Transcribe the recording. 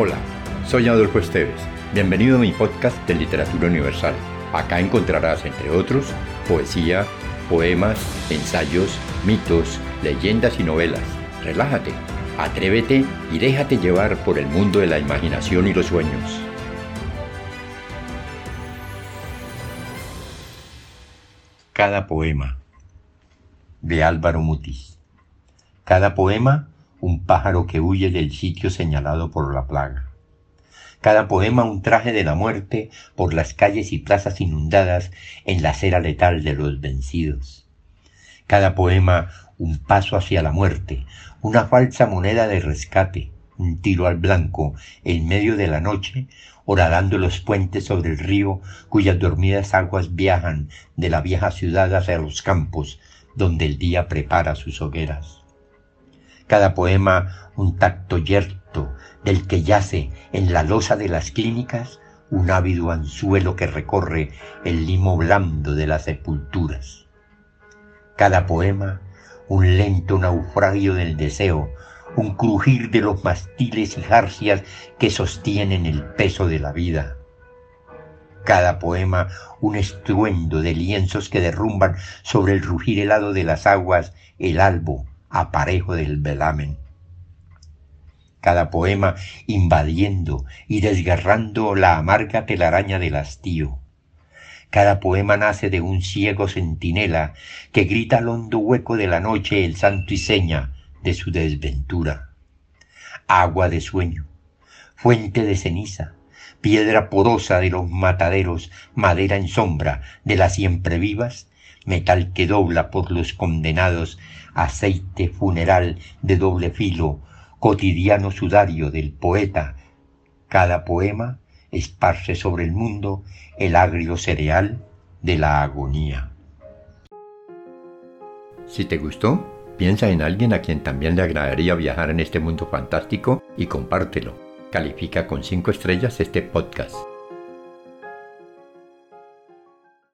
Hola, soy Adolfo Esteves. Bienvenido a mi podcast de Literatura Universal. Acá encontrarás, entre otros, poesía, poemas, ensayos, mitos, leyendas y novelas. Relájate, atrévete y déjate llevar por el mundo de la imaginación y los sueños. Cada poema de Álvaro Mutis. Cada poema un pájaro que huye del sitio señalado por la plaga. Cada poema un traje de la muerte por las calles y plazas inundadas en la cera letal de los vencidos. Cada poema un paso hacia la muerte, una falsa moneda de rescate, un tiro al blanco en medio de la noche, horadando los puentes sobre el río cuyas dormidas aguas viajan de la vieja ciudad hacia los campos donde el día prepara sus hogueras cada poema un tacto yerto del que yace en la losa de las clínicas un ávido anzuelo que recorre el limo blando de las sepulturas. Cada poema un lento naufragio del deseo, un crujir de los mastiles y jarcias que sostienen el peso de la vida. Cada poema un estruendo de lienzos que derrumban sobre el rugir helado de las aguas el albo aparejo del velamen. Cada poema invadiendo y desgarrando la amarga telaraña del hastío. Cada poema nace de un ciego centinela que grita al hondo hueco de la noche el santo y seña de su desventura. Agua de sueño, fuente de ceniza, piedra porosa de los mataderos, madera en sombra de las siempre vivas, metal que dobla por los condenados, aceite funeral de doble filo, cotidiano sudario del poeta. Cada poema esparce sobre el mundo el agrio cereal de la agonía. Si te gustó, piensa en alguien a quien también le agradaría viajar en este mundo fantástico y compártelo. Califica con 5 estrellas este podcast.